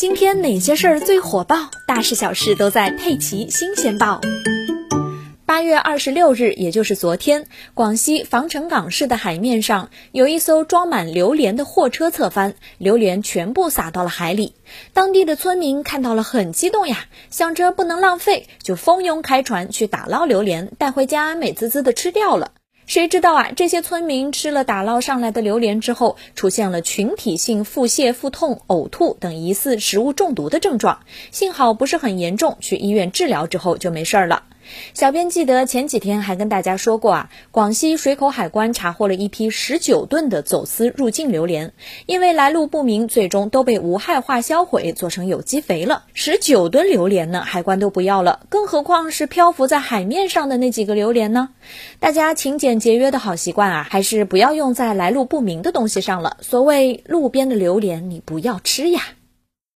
今天哪些事儿最火爆？大事小事都在《佩奇新鲜报》。八月二十六日，也就是昨天，广西防城港市的海面上有一艘装满榴莲的货车侧翻，榴莲全部洒到了海里。当地的村民看到了很激动呀，想着不能浪费，就蜂拥开船去打捞榴莲，带回家美滋滋的吃掉了。谁知道啊？这些村民吃了打捞上来的榴莲之后，出现了群体性腹泻、腹痛、呕吐等疑似食物中毒的症状。幸好不是很严重，去医院治疗之后就没事儿了。小编记得前几天还跟大家说过啊，广西水口海关查获了一批十九吨的走私入境榴莲，因为来路不明，最终都被无害化销毁，做成有机肥了。十九吨榴莲呢，海关都不要了，更何况是漂浮在海面上的那几个榴莲呢？大家勤俭节约的好习惯啊，还是不要用在来路不明的东西上了。所谓路边的榴莲，你不要吃呀。